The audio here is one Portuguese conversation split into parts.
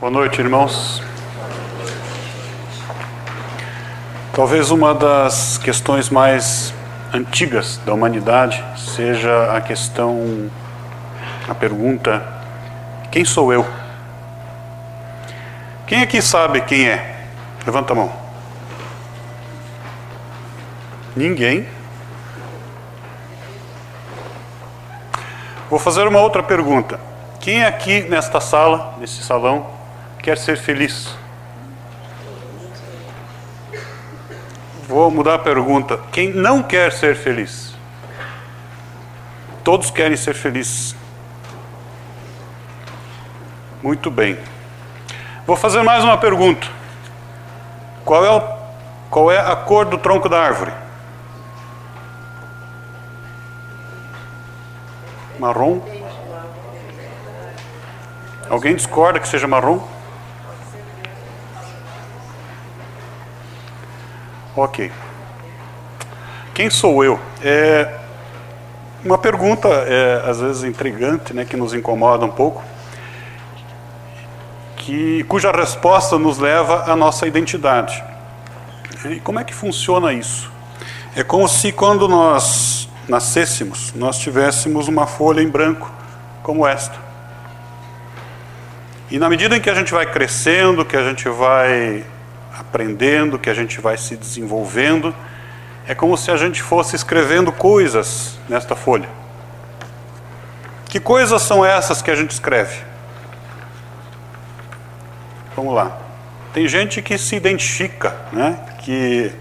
Boa noite, irmãos. Talvez uma das questões mais antigas da humanidade seja a questão, a pergunta: quem sou eu? Quem aqui sabe quem é? Levanta a mão. Ninguém. Vou fazer uma outra pergunta. Quem aqui nesta sala, nesse salão, quer ser feliz? Vou mudar a pergunta. Quem não quer ser feliz? Todos querem ser felizes. Muito bem. Vou fazer mais uma pergunta. Qual é, o, qual é a cor do tronco da árvore? Marrom? Alguém discorda que seja marrom? Ok. Quem sou eu? É uma pergunta, é, às vezes intrigante, né, que nos incomoda um pouco, que, cuja resposta nos leva à nossa identidade. E como é que funciona isso? É como se quando nós nascêssemos, nós tivéssemos uma folha em branco como esta. E na medida em que a gente vai crescendo, que a gente vai aprendendo, que a gente vai se desenvolvendo, é como se a gente fosse escrevendo coisas nesta folha. Que coisas são essas que a gente escreve? Vamos lá. Tem gente que se identifica, né, que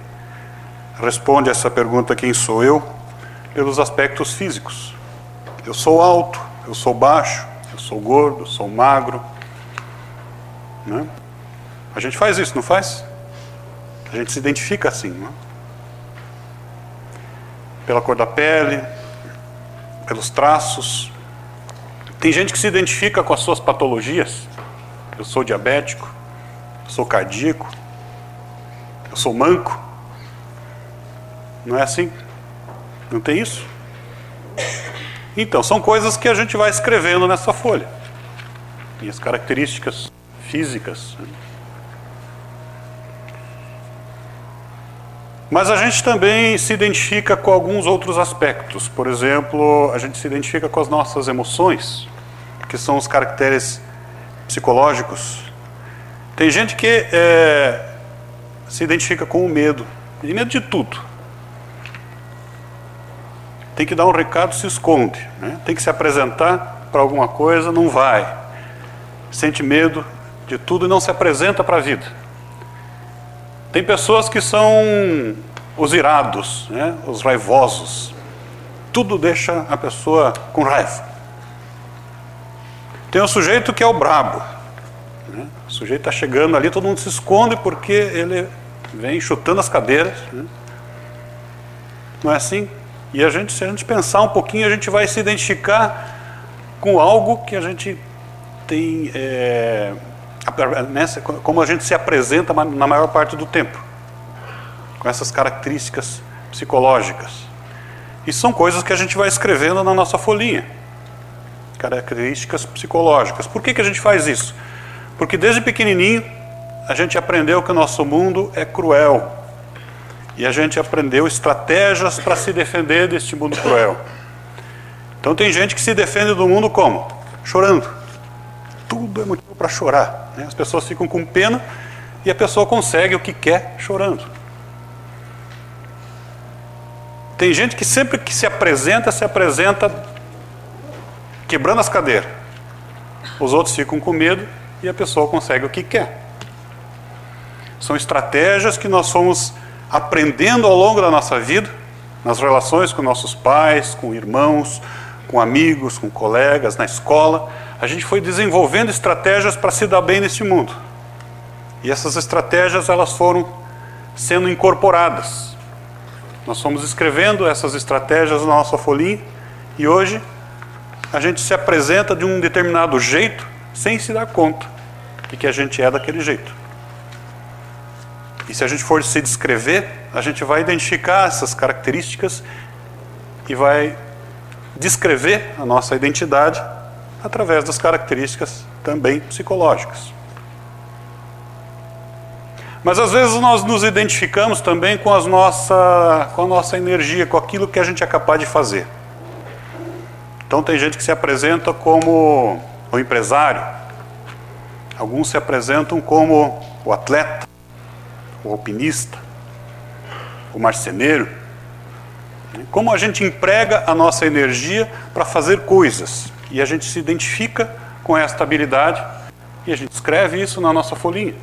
responde essa pergunta: quem sou eu? pelos aspectos físicos. Eu sou alto, eu sou baixo, eu sou gordo, eu sou magro. Né? A gente faz isso, não faz? A gente se identifica assim, né? pela cor da pele, pelos traços. Tem gente que se identifica com as suas patologias. Eu sou diabético, eu sou cardíaco, eu sou manco. Não é assim? Não tem isso? Então, são coisas que a gente vai escrevendo nessa folha. E as características físicas. Né? Mas a gente também se identifica com alguns outros aspectos. Por exemplo, a gente se identifica com as nossas emoções, que são os caracteres psicológicos. Tem gente que é, se identifica com o medo, e medo de tudo. Tem que dar um recado, se esconde. Né? Tem que se apresentar para alguma coisa, não vai. Sente medo de tudo e não se apresenta para a vida. Tem pessoas que são os irados, né? os raivosos. Tudo deixa a pessoa com raiva. Tem o sujeito que é o brabo. Né? O sujeito está chegando ali, todo mundo se esconde porque ele vem chutando as cadeiras. Né? Não é assim? E a gente, se a gente pensar um pouquinho, a gente vai se identificar com algo que a gente tem. É, nessa, como a gente se apresenta na maior parte do tempo, com essas características psicológicas. E são coisas que a gente vai escrevendo na nossa folhinha. Características psicológicas. Por que, que a gente faz isso? Porque desde pequenininho a gente aprendeu que o nosso mundo é cruel. E a gente aprendeu estratégias para se defender deste mundo cruel. Então tem gente que se defende do mundo como? Chorando. Tudo é motivo para chorar. Né? As pessoas ficam com pena e a pessoa consegue o que quer chorando. Tem gente que sempre que se apresenta, se apresenta quebrando as cadeiras. Os outros ficam com medo e a pessoa consegue o que quer. São estratégias que nós fomos aprendendo ao longo da nossa vida, nas relações com nossos pais, com irmãos, com amigos, com colegas, na escola, a gente foi desenvolvendo estratégias para se dar bem neste mundo. E essas estratégias elas foram sendo incorporadas. Nós fomos escrevendo essas estratégias na nossa folhinha e hoje a gente se apresenta de um determinado jeito sem se dar conta de que a gente é daquele jeito. E se a gente for se descrever, a gente vai identificar essas características e vai descrever a nossa identidade através das características também psicológicas. Mas às vezes nós nos identificamos também com, as nossa, com a nossa energia, com aquilo que a gente é capaz de fazer. Então tem gente que se apresenta como o empresário, alguns se apresentam como o atleta, o alpinista, o marceneiro. Como a gente emprega a nossa energia para fazer coisas e a gente se identifica com esta habilidade e a gente escreve isso na nossa folhinha.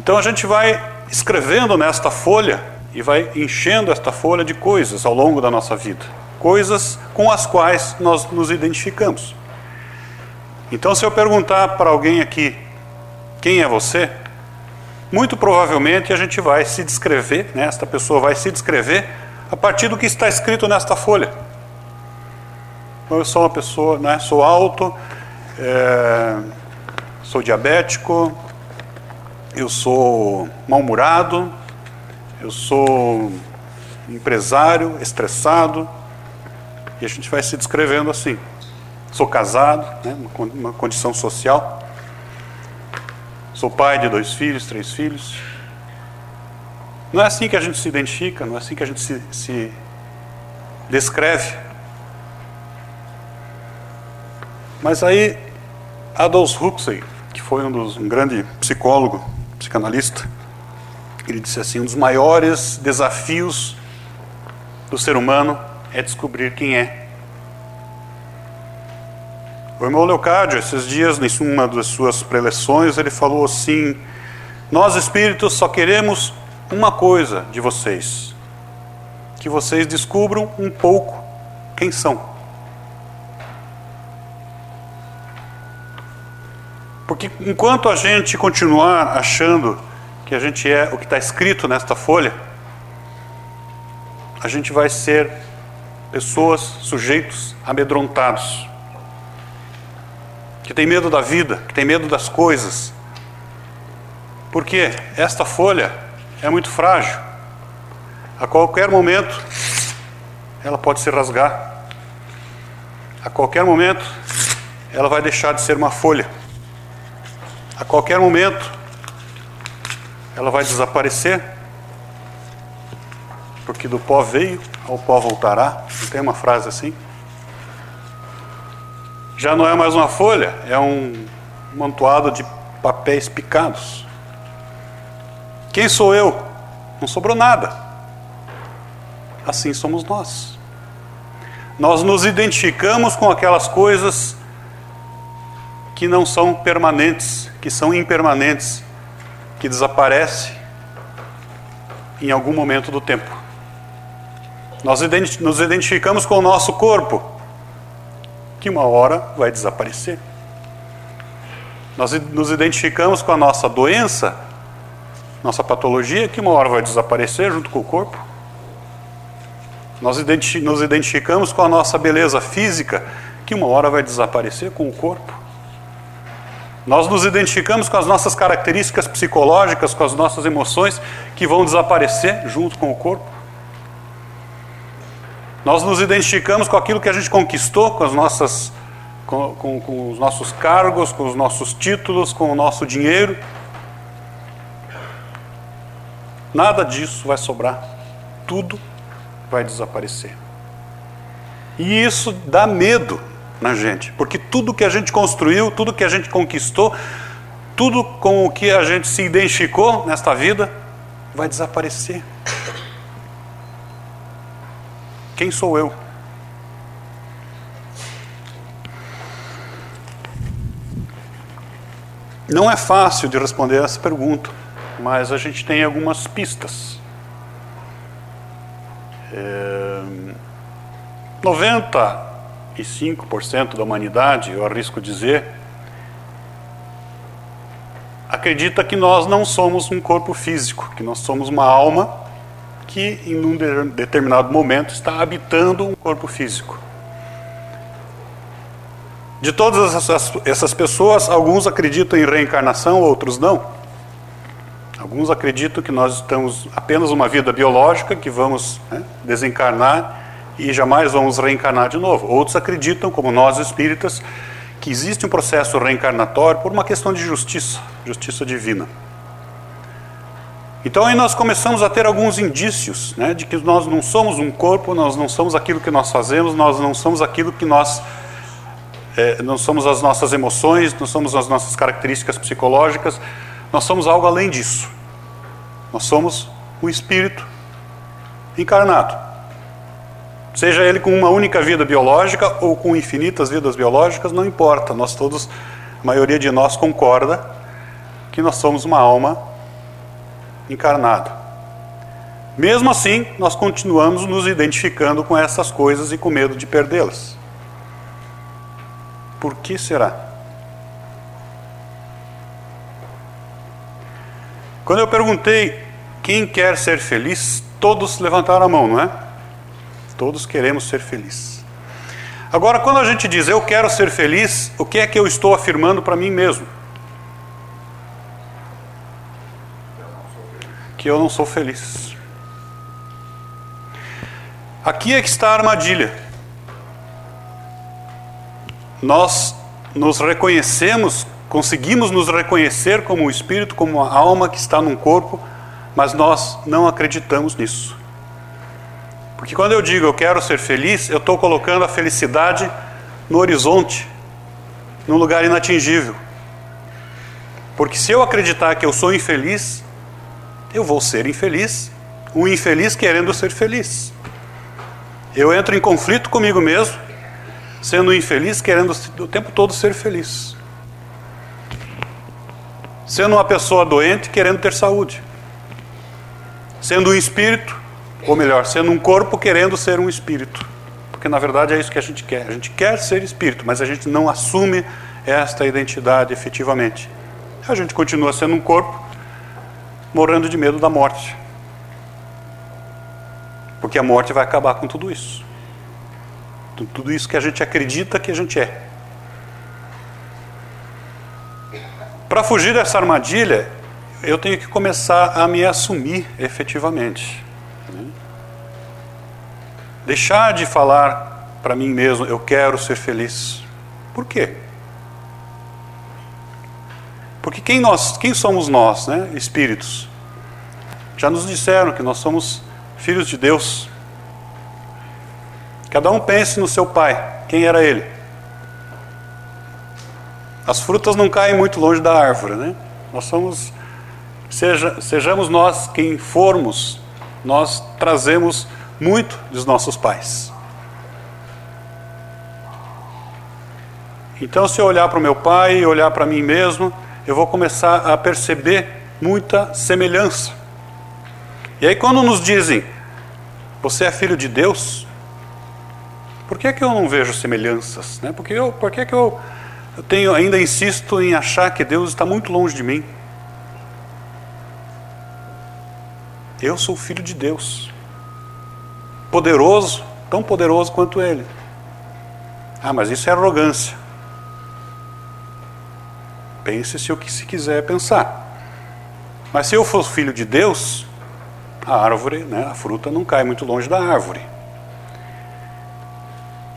Então a gente vai escrevendo nesta folha e vai enchendo esta folha de coisas ao longo da nossa vida, coisas com as quais nós nos identificamos. Então, se eu perguntar para alguém aqui quem é você, muito provavelmente a gente vai se descrever, né? esta pessoa vai se descrever a partir do que está escrito nesta folha. Eu sou uma pessoa, né? sou alto, é, sou diabético, eu sou mal-humorado, eu sou empresário, estressado, e a gente vai se descrevendo assim. Sou casado, né, uma condição social. Sou pai de dois filhos, três filhos. Não é assim que a gente se identifica, não é assim que a gente se, se descreve. Mas aí, Adolf Huxley, que foi um, dos, um grande psicólogo psicanalista, ele disse assim: um dos maiores desafios do ser humano é descobrir quem é. O irmão Leocádio, esses dias, em uma das suas preleções, ele falou assim: Nós espíritos só queremos uma coisa de vocês: que vocês descubram um pouco quem são. Porque enquanto a gente continuar achando que a gente é o que está escrito nesta folha, a gente vai ser pessoas, sujeitos amedrontados, que tem medo da vida, que tem medo das coisas. Porque esta folha é muito frágil. A qualquer momento ela pode se rasgar. A qualquer momento ela vai deixar de ser uma folha. A qualquer momento, ela vai desaparecer, porque do pó veio, ao pó voltará. Não tem uma frase assim? Já não é mais uma folha, é um mantoado de papéis picados. Quem sou eu? Não sobrou nada. Assim somos nós. Nós nos identificamos com aquelas coisas que não são permanentes, que são impermanentes, que desaparecem em algum momento do tempo. Nós nos identificamos com o nosso corpo, que uma hora vai desaparecer. Nós nos identificamos com a nossa doença, nossa patologia, que uma hora vai desaparecer junto com o corpo. Nós nos identificamos com a nossa beleza física, que uma hora vai desaparecer com o corpo. Nós nos identificamos com as nossas características psicológicas, com as nossas emoções que vão desaparecer junto com o corpo. Nós nos identificamos com aquilo que a gente conquistou, com as nossas com, com, com os nossos cargos, com os nossos títulos, com o nosso dinheiro. Nada disso vai sobrar. Tudo vai desaparecer. E isso dá medo na gente, porque tudo que a gente construiu, tudo que a gente conquistou, tudo com o que a gente se identificou nesta vida vai desaparecer. Quem sou eu? Não é fácil de responder essa pergunta, mas a gente tem algumas pistas. É, 90 95% da humanidade, eu arrisco dizer, acredita que nós não somos um corpo físico, que nós somos uma alma que em um determinado momento está habitando um corpo físico. De todas essas pessoas, alguns acreditam em reencarnação, outros não. Alguns acreditam que nós estamos apenas uma vida biológica, que vamos né, desencarnar e jamais vamos reencarnar de novo. Outros acreditam, como nós espíritas, que existe um processo reencarnatório por uma questão de justiça, justiça divina. Então aí nós começamos a ter alguns indícios né, de que nós não somos um corpo, nós não somos aquilo que nós fazemos, nós não somos aquilo que nós. É, não somos as nossas emoções, não somos as nossas características psicológicas, nós somos algo além disso. Nós somos o espírito encarnado. Seja ele com uma única vida biológica ou com infinitas vidas biológicas, não importa. Nós todos, a maioria de nós concorda que nós somos uma alma encarnada. Mesmo assim, nós continuamos nos identificando com essas coisas e com medo de perdê-las. Por que será? Quando eu perguntei quem quer ser feliz, todos levantaram a mão, não é? Todos queremos ser felizes. Agora, quando a gente diz eu quero ser feliz, o que é que eu estou afirmando para mim mesmo? Que eu não sou feliz. Aqui é que está a armadilha. Nós nos reconhecemos, conseguimos nos reconhecer como o espírito, como a alma que está num corpo, mas nós não acreditamos nisso. Porque quando eu digo eu quero ser feliz, eu estou colocando a felicidade no horizonte, num lugar inatingível. Porque se eu acreditar que eu sou infeliz, eu vou ser infeliz, um infeliz querendo ser feliz. Eu entro em conflito comigo mesmo, sendo infeliz, querendo o tempo todo ser feliz. Sendo uma pessoa doente, querendo ter saúde. Sendo um espírito, ou melhor, sendo um corpo querendo ser um espírito. Porque na verdade é isso que a gente quer. A gente quer ser espírito, mas a gente não assume esta identidade efetivamente. A gente continua sendo um corpo, morrendo de medo da morte. Porque a morte vai acabar com tudo isso. Tudo isso que a gente acredita que a gente é. Para fugir dessa armadilha, eu tenho que começar a me assumir efetivamente. Deixar de falar para mim mesmo, eu quero ser feliz. Por quê? Porque quem nós, quem somos nós, né? Espíritos. Já nos disseram que nós somos filhos de Deus. Cada um pense no seu pai, quem era ele? As frutas não caem muito longe da árvore, né? Nós somos seja, sejamos nós quem formos, nós trazemos muito dos nossos pais. Então, se eu olhar para o meu pai e olhar para mim mesmo, eu vou começar a perceber muita semelhança. E aí, quando nos dizem, você é filho de Deus, por que, é que eu não vejo semelhanças? Né? Porque eu, por que, é que eu, eu tenho, ainda insisto em achar que Deus está muito longe de mim? Eu sou filho de Deus poderoso, tão poderoso quanto ele. Ah, mas isso é arrogância. Pense se o que se quiser pensar. Mas se eu for filho de Deus, a árvore, né, a fruta não cai muito longe da árvore.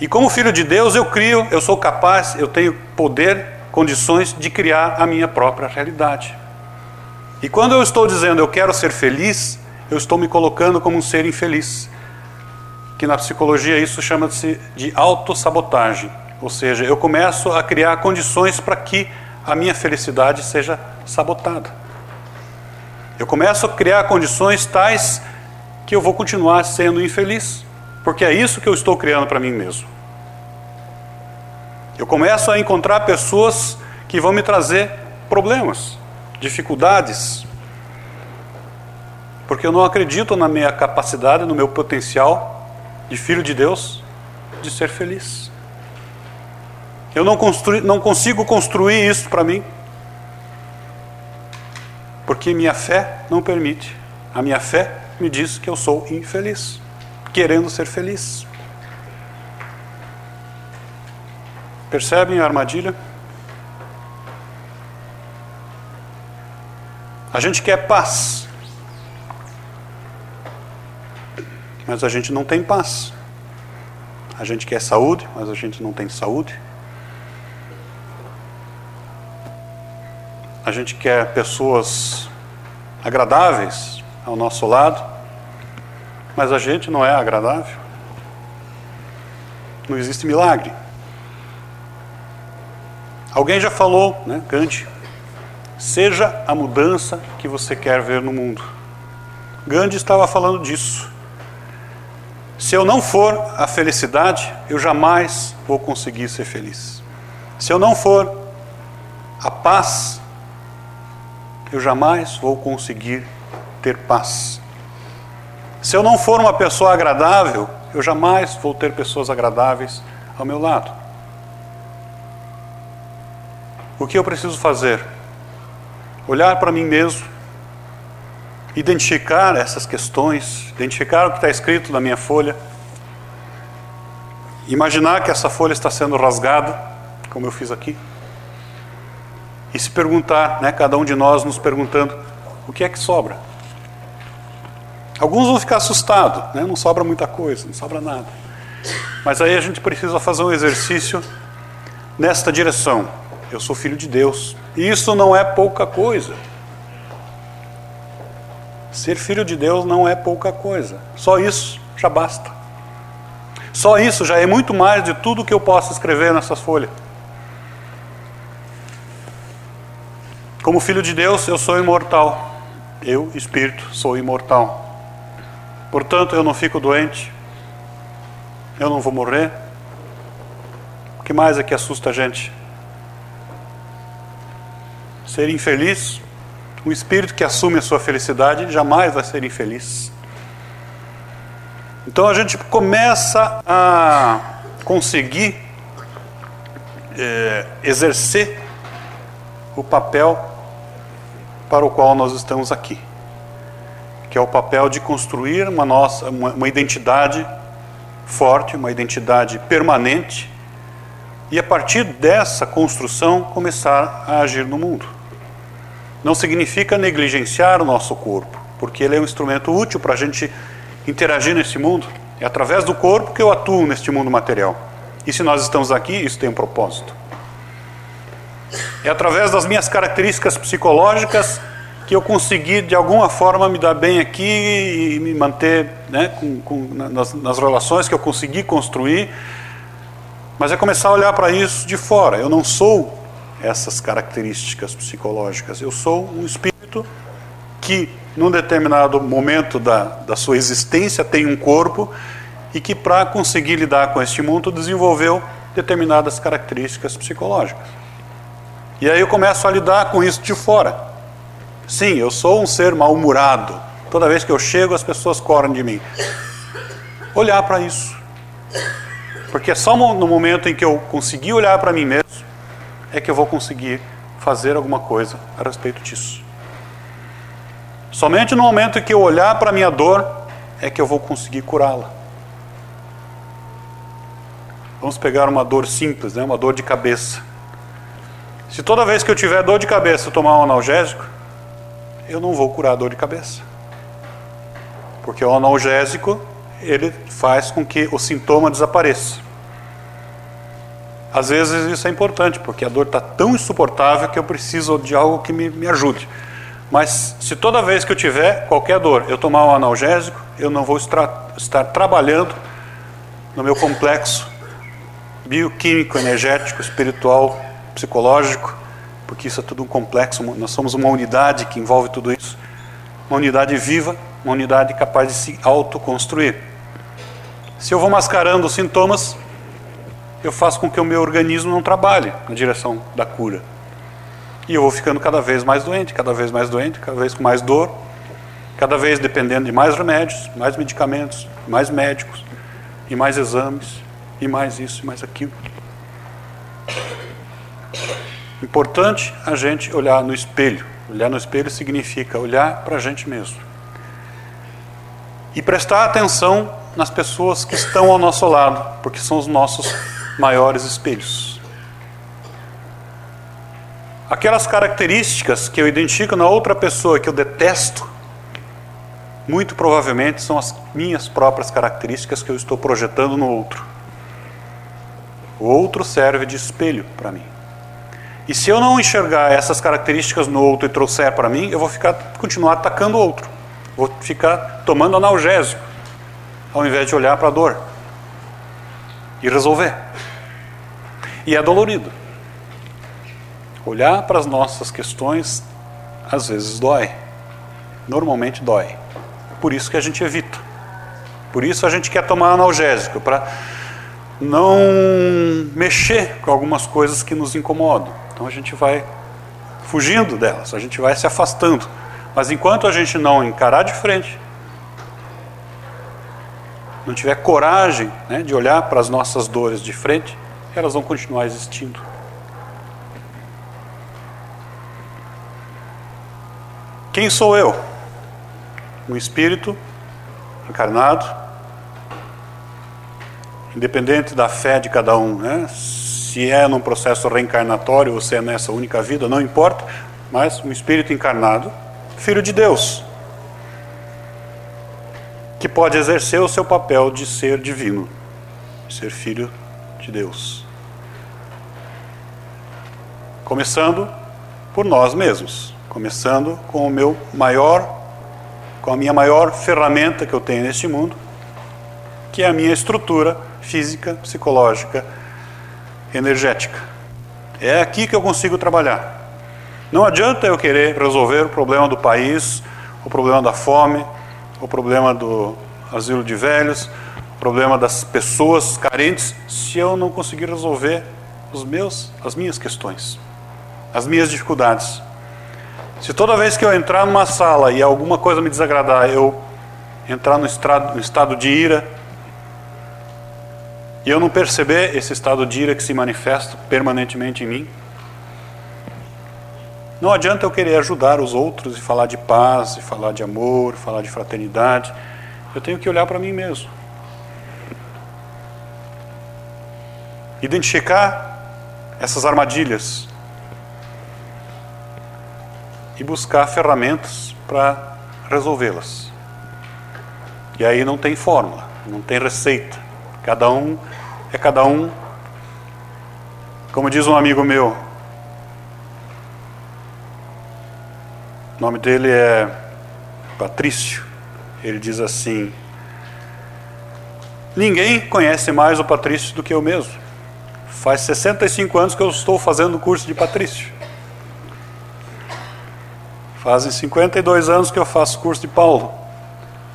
E como filho de Deus, eu crio, eu sou capaz, eu tenho poder, condições de criar a minha própria realidade. E quando eu estou dizendo eu quero ser feliz, eu estou me colocando como um ser infeliz que na psicologia isso chama-se de autossabotagem. Ou seja, eu começo a criar condições para que a minha felicidade seja sabotada. Eu começo a criar condições tais que eu vou continuar sendo infeliz, porque é isso que eu estou criando para mim mesmo. Eu começo a encontrar pessoas que vão me trazer problemas, dificuldades, porque eu não acredito na minha capacidade, no meu potencial de filho de Deus, de ser feliz. Eu não, não consigo construir isso para mim, porque minha fé não permite. A minha fé me diz que eu sou infeliz, querendo ser feliz. Percebem a armadilha? A gente quer paz. mas a gente não tem paz. A gente quer saúde, mas a gente não tem saúde. a gente quer pessoas agradáveis ao nosso lado, mas a gente não é agradável. Não existe milagre. Alguém já falou, né, Gandhi, seja a mudança que você quer ver no mundo. Gandhi estava falando disso. Se eu não for a felicidade, eu jamais vou conseguir ser feliz. Se eu não for a paz, eu jamais vou conseguir ter paz. Se eu não for uma pessoa agradável, eu jamais vou ter pessoas agradáveis ao meu lado. O que eu preciso fazer? Olhar para mim mesmo, identificar essas questões, identificar o que está escrito na minha folha, imaginar que essa folha está sendo rasgada, como eu fiz aqui, e se perguntar, né, cada um de nós nos perguntando, o que é que sobra? Alguns vão ficar assustados, né, não sobra muita coisa, não sobra nada. Mas aí a gente precisa fazer um exercício nesta direção. Eu sou filho de Deus. E isso não é pouca coisa. Ser filho de Deus não é pouca coisa. Só isso já basta. Só isso já é muito mais de tudo que eu posso escrever nessas folhas. Como filho de Deus, eu sou imortal. Eu, espírito, sou imortal. Portanto, eu não fico doente. Eu não vou morrer. O que mais é que assusta a gente? Ser infeliz um espírito que assume a sua felicidade jamais vai ser infeliz. Então a gente começa a conseguir é, exercer o papel para o qual nós estamos aqui, que é o papel de construir uma nossa uma, uma identidade forte, uma identidade permanente, e a partir dessa construção começar a agir no mundo não significa negligenciar o nosso corpo, porque ele é um instrumento útil para a gente interagir nesse mundo. É através do corpo que eu atuo neste mundo material. E se nós estamos aqui, isso tem um propósito. É através das minhas características psicológicas que eu consegui, de alguma forma, me dar bem aqui e me manter né, com, com, nas, nas relações que eu consegui construir. Mas é começar a olhar para isso de fora. Eu não sou essas características psicológicas. Eu sou um espírito que, num determinado momento da, da sua existência, tem um corpo e que, para conseguir lidar com este mundo, desenvolveu determinadas características psicológicas. E aí eu começo a lidar com isso de fora. Sim, eu sou um ser mal-humorado. Toda vez que eu chego, as pessoas correm de mim. Olhar para isso. Porque é só no momento em que eu conseguir olhar para mim mesmo é que eu vou conseguir fazer alguma coisa a respeito disso. Somente no momento em que eu olhar para a minha dor é que eu vou conseguir curá-la. Vamos pegar uma dor simples, né? uma dor de cabeça. Se toda vez que eu tiver dor de cabeça eu tomar um analgésico, eu não vou curar a dor de cabeça. Porque o analgésico, ele faz com que o sintoma desapareça. Às vezes isso é importante, porque a dor está tão insuportável que eu preciso de algo que me, me ajude. Mas se toda vez que eu tiver qualquer dor eu tomar um analgésico, eu não vou estar, estar trabalhando no meu complexo bioquímico, energético, espiritual, psicológico, porque isso é tudo um complexo. Nós somos uma unidade que envolve tudo isso. Uma unidade viva, uma unidade capaz de se autoconstruir. Se eu vou mascarando os sintomas, eu faço com que o meu organismo não trabalhe na direção da cura. E eu vou ficando cada vez mais doente, cada vez mais doente, cada vez com mais dor, cada vez dependendo de mais remédios, mais medicamentos, mais médicos, e mais exames, e mais isso, e mais aquilo. Importante a gente olhar no espelho. Olhar no espelho significa olhar para a gente mesmo. E prestar atenção nas pessoas que estão ao nosso lado, porque são os nossos maiores espelhos. Aquelas características que eu identifico na outra pessoa que eu detesto, muito provavelmente são as minhas próprias características que eu estou projetando no outro. O outro serve de espelho para mim. E se eu não enxergar essas características no outro e trouxer para mim, eu vou ficar continuar atacando o outro. Vou ficar tomando analgésico, ao invés de olhar para a dor e resolver. E é dolorido. Olhar para as nossas questões às vezes dói. Normalmente dói. Por isso que a gente evita. Por isso a gente quer tomar analgésico para não mexer com algumas coisas que nos incomodam. Então a gente vai fugindo delas, a gente vai se afastando. Mas enquanto a gente não encarar de frente, não tiver coragem né, de olhar para as nossas dores de frente, elas vão continuar existindo. Quem sou eu? Um espírito encarnado, independente da fé de cada um, né? se é num processo reencarnatório ou se é nessa única vida, não importa, mas um espírito encarnado, filho de Deus, que pode exercer o seu papel de ser divino, ser filho de Deus. Começando por nós mesmos, começando com o meu maior com a minha maior ferramenta que eu tenho neste mundo, que é a minha estrutura física, psicológica, energética. É aqui que eu consigo trabalhar. Não adianta eu querer resolver o problema do país, o problema da fome, o problema do asilo de velhos, o problema das pessoas carentes, se eu não conseguir resolver os meus, as minhas questões, as minhas dificuldades. Se toda vez que eu entrar numa sala e alguma coisa me desagradar, eu entrar no estado, no estado de ira, e eu não perceber esse estado de ira que se manifesta permanentemente em mim, não adianta eu querer ajudar os outros e falar de paz, e falar de amor, falar de fraternidade. Eu tenho que olhar para mim mesmo. Identificar essas armadilhas e buscar ferramentas para resolvê-las. E aí não tem fórmula, não tem receita. Cada um é cada um. Como diz um amigo meu, o nome dele é Patrício. Ele diz assim: Ninguém conhece mais o Patrício do que eu mesmo. Faz 65 anos que eu estou fazendo o curso de Patrício. Fazem 52 anos que eu faço curso de Paulo.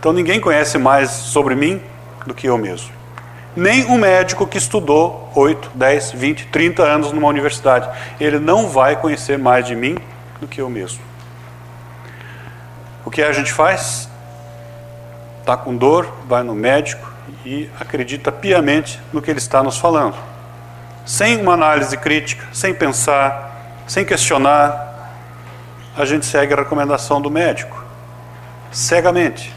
Então ninguém conhece mais sobre mim do que eu mesmo. Nem um médico que estudou 8, 10, 20, 30 anos numa universidade. Ele não vai conhecer mais de mim do que eu mesmo. O que a gente faz? Está com dor, vai no médico e acredita piamente no que ele está nos falando. Sem uma análise crítica, sem pensar, sem questionar, a gente segue a recomendação do médico, cegamente.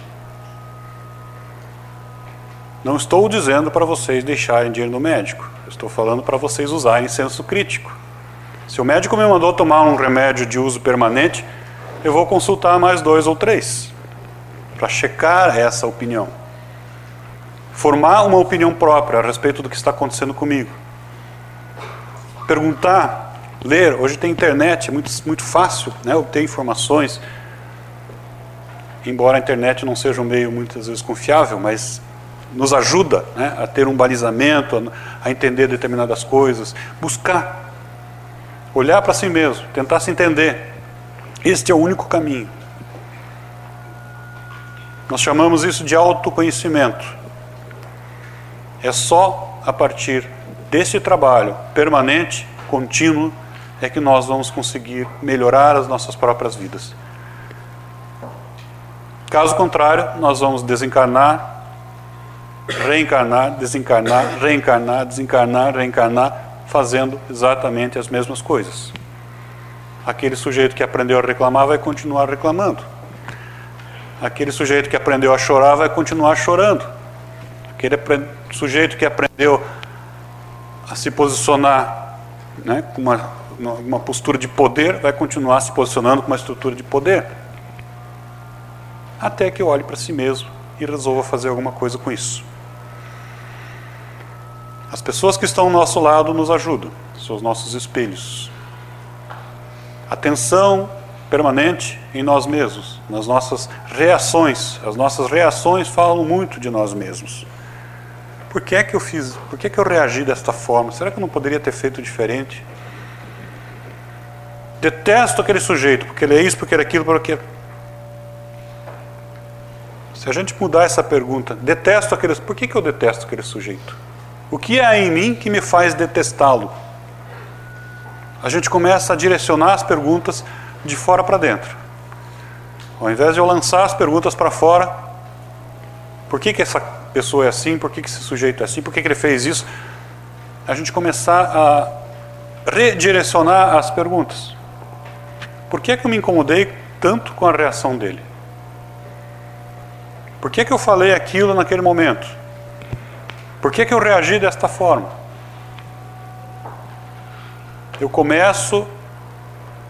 Não estou dizendo para vocês deixarem de ir no médico, estou falando para vocês usarem senso crítico. Se o médico me mandou tomar um remédio de uso permanente, eu vou consultar mais dois ou três para checar essa opinião. Formar uma opinião própria a respeito do que está acontecendo comigo. Perguntar ler. Hoje tem internet, é muito, muito fácil né, obter informações. Embora a internet não seja um meio muitas vezes confiável, mas nos ajuda né, a ter um balizamento, a, a entender determinadas coisas, buscar, olhar para si mesmo, tentar se entender. Este é o único caminho. Nós chamamos isso de autoconhecimento. É só a partir desse trabalho permanente, contínuo, é que nós vamos conseguir melhorar as nossas próprias vidas. Caso contrário, nós vamos desencarnar, reencarnar, desencarnar, reencarnar, desencarnar, reencarnar, fazendo exatamente as mesmas coisas. Aquele sujeito que aprendeu a reclamar vai continuar reclamando. Aquele sujeito que aprendeu a chorar vai continuar chorando. Aquele sujeito que aprendeu a se posicionar né, com uma uma postura de poder, vai continuar se posicionando com uma estrutura de poder. Até que olhe para si mesmo e resolva fazer alguma coisa com isso. As pessoas que estão ao nosso lado nos ajudam, são os nossos espelhos. atenção permanente em nós mesmos, nas nossas reações. As nossas reações falam muito de nós mesmos. Por que é que eu fiz? Por que é que eu reagi desta forma? Será que eu não poderia ter feito diferente? Detesto aquele sujeito, porque ele é isso, porque ele é aquilo, porque. Se a gente mudar essa pergunta, detesto aquele. Por que, que eu detesto aquele sujeito? O que há em mim que me faz detestá-lo? A gente começa a direcionar as perguntas de fora para dentro. Ao invés de eu lançar as perguntas para fora, por que, que essa pessoa é assim, por que, que esse sujeito é assim, por que, que ele fez isso, a gente começar a redirecionar as perguntas. Por que, que eu me incomodei tanto com a reação dele? Por que, que eu falei aquilo naquele momento? Por que, que eu reagi desta forma? Eu começo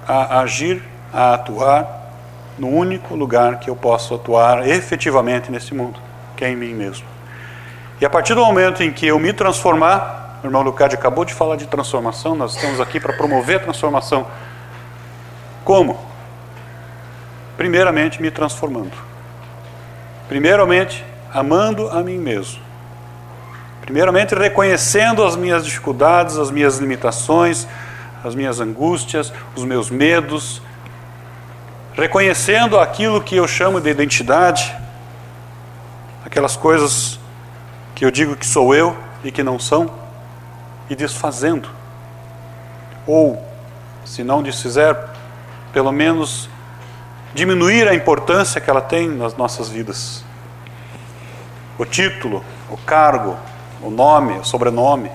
a agir, a atuar no único lugar que eu posso atuar efetivamente nesse mundo, que é em mim mesmo. E a partir do momento em que eu me transformar, o irmão Lucade acabou de falar de transformação, nós estamos aqui para promover a transformação. Como? Primeiramente, me transformando. Primeiramente, amando a mim mesmo. Primeiramente, reconhecendo as minhas dificuldades, as minhas limitações, as minhas angústias, os meus medos, reconhecendo aquilo que eu chamo de identidade, aquelas coisas que eu digo que sou eu e que não são, e desfazendo. Ou, se não desfizer, pelo menos diminuir a importância que ela tem nas nossas vidas. O título, o cargo, o nome, o sobrenome,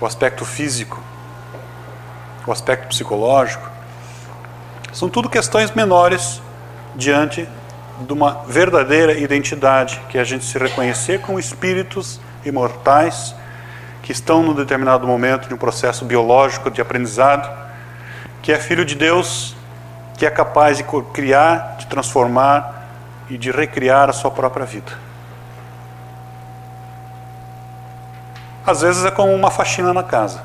o aspecto físico o aspecto psicológico, são tudo questões menores diante de uma verdadeira identidade, que é a gente se reconhecer como espíritos imortais que estão num determinado momento de um processo biológico de aprendizado, que é filho de Deus, que é capaz de criar, de transformar e de recriar a sua própria vida. Às vezes é como uma faxina na casa.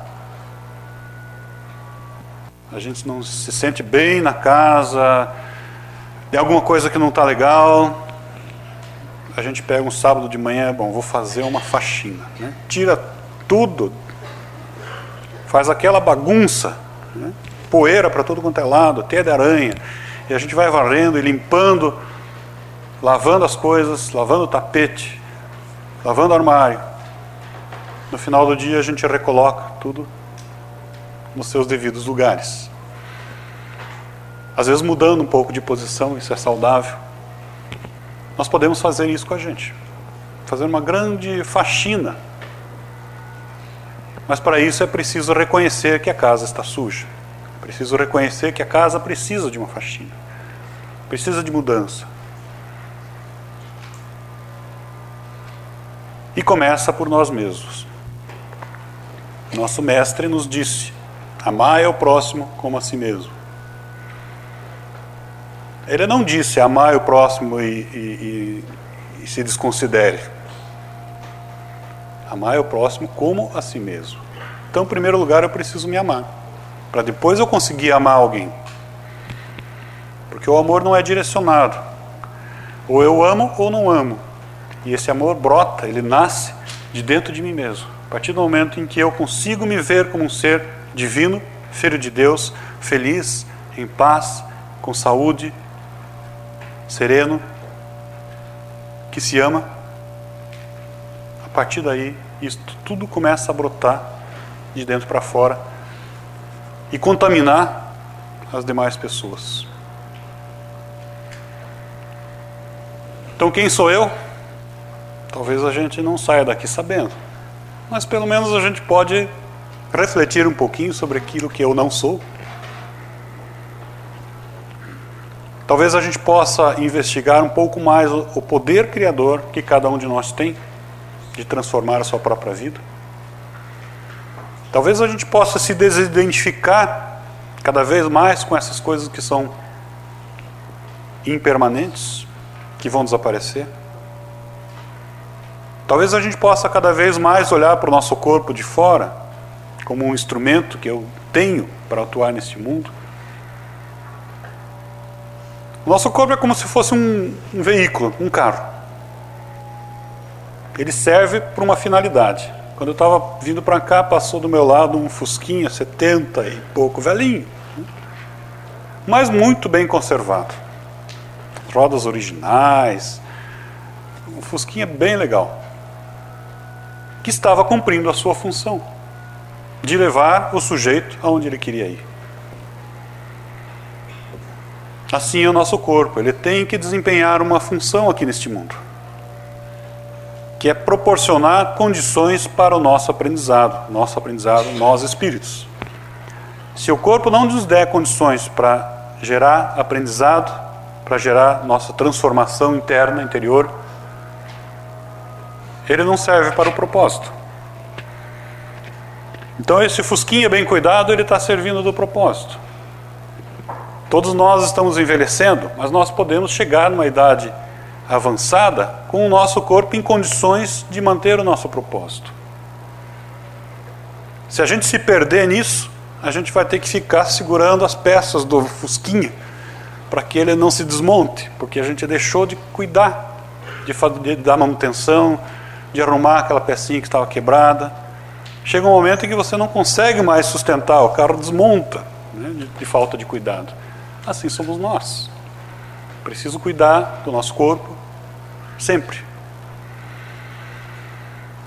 A gente não se sente bem na casa, tem alguma coisa que não está legal. A gente pega um sábado de manhã, bom, vou fazer uma faxina. Né? Tira tudo, faz aquela bagunça, né? poeira para todo quanto é lado, teia de aranha. E a gente vai varrendo e limpando, lavando as coisas, lavando o tapete, lavando o armário. No final do dia a gente recoloca tudo nos seus devidos lugares. Às vezes mudando um pouco de posição, isso é saudável. Nós podemos fazer isso com a gente. Fazer uma grande faxina. Mas para isso é preciso reconhecer que a casa está suja. É preciso reconhecer que a casa precisa de uma faxina. Precisa de mudança. E começa por nós mesmos. Nosso mestre nos disse: Amar é o próximo como a si mesmo. Ele não disse amar o próximo e, e, e, e se desconsidere. Amar o próximo como a si mesmo. Então, em primeiro lugar, eu preciso me amar, para depois eu conseguir amar alguém. Porque o amor não é direcionado. Ou eu amo ou não amo. E esse amor brota, ele nasce de dentro de mim mesmo. A partir do momento em que eu consigo me ver como um ser divino, filho de Deus, feliz, em paz, com saúde, sereno, que se ama. A partir daí, isso tudo começa a brotar de dentro para fora e contaminar as demais pessoas. Então, quem sou eu? Talvez a gente não saia daqui sabendo, mas pelo menos a gente pode refletir um pouquinho sobre aquilo que eu não sou. Talvez a gente possa investigar um pouco mais o poder criador que cada um de nós tem de transformar a sua própria vida. Talvez a gente possa se desidentificar cada vez mais com essas coisas que são impermanentes, que vão desaparecer. Talvez a gente possa cada vez mais olhar para o nosso corpo de fora como um instrumento que eu tenho para atuar neste mundo O nosso corpo é como se fosse um, um veículo, um carro. Ele serve para uma finalidade. Quando eu estava vindo para cá, passou do meu lado um Fusquinha 70 e pouco, velhinho, mas muito bem conservado. Rodas originais, um Fusquinha bem legal, que estava cumprindo a sua função de levar o sujeito aonde ele queria ir. Assim é o nosso corpo, ele tem que desempenhar uma função aqui neste mundo, que é proporcionar condições para o nosso aprendizado, nosso aprendizado, nós espíritos. Se o corpo não nos der condições para gerar aprendizado, para gerar nossa transformação interna, interior, ele não serve para o propósito. Então esse fusquinha bem cuidado, ele está servindo do propósito. Todos nós estamos envelhecendo, mas nós podemos chegar numa idade avançada com o nosso corpo em condições de manter o nosso propósito. Se a gente se perder nisso, a gente vai ter que ficar segurando as peças do fusquinha para que ele não se desmonte, porque a gente deixou de cuidar, de, de dar manutenção, de arrumar aquela pecinha que estava quebrada. Chega um momento em que você não consegue mais sustentar, o carro desmonta né, de, de falta de cuidado. Assim somos nós. Preciso cuidar do nosso corpo sempre.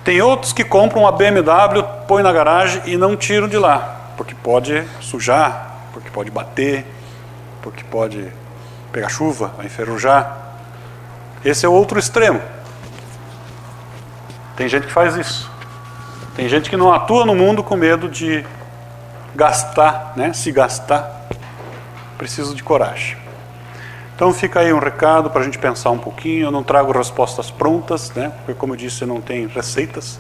Tem outros que compram uma BMW, põem na garagem e não tiram de lá, porque pode sujar, porque pode bater, porque pode pegar chuva, vai enferrujar. Esse é o outro extremo. Tem gente que faz isso. Tem gente que não atua no mundo com medo de gastar, né? se gastar. Preciso de coragem. Então fica aí um recado para a gente pensar um pouquinho. Eu não trago respostas prontas, né? porque, como eu disse, não tem receitas,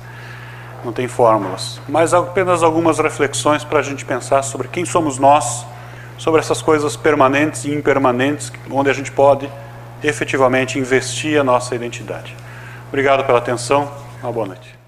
não tem fórmulas, mas apenas algumas reflexões para a gente pensar sobre quem somos nós, sobre essas coisas permanentes e impermanentes, onde a gente pode efetivamente investir a nossa identidade. Obrigado pela atenção. Uma boa noite.